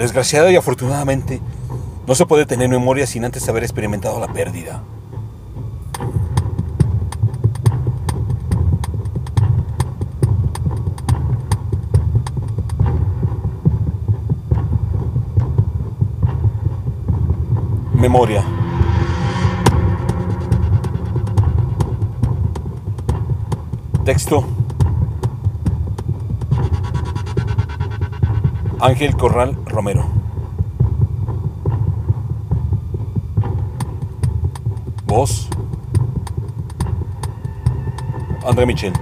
Desgraciada y afortunadamente, no se puede tener memoria sin antes haber experimentado la pérdida. Memoria. Texto. Ángel Corral Romero. Voz. André Michel.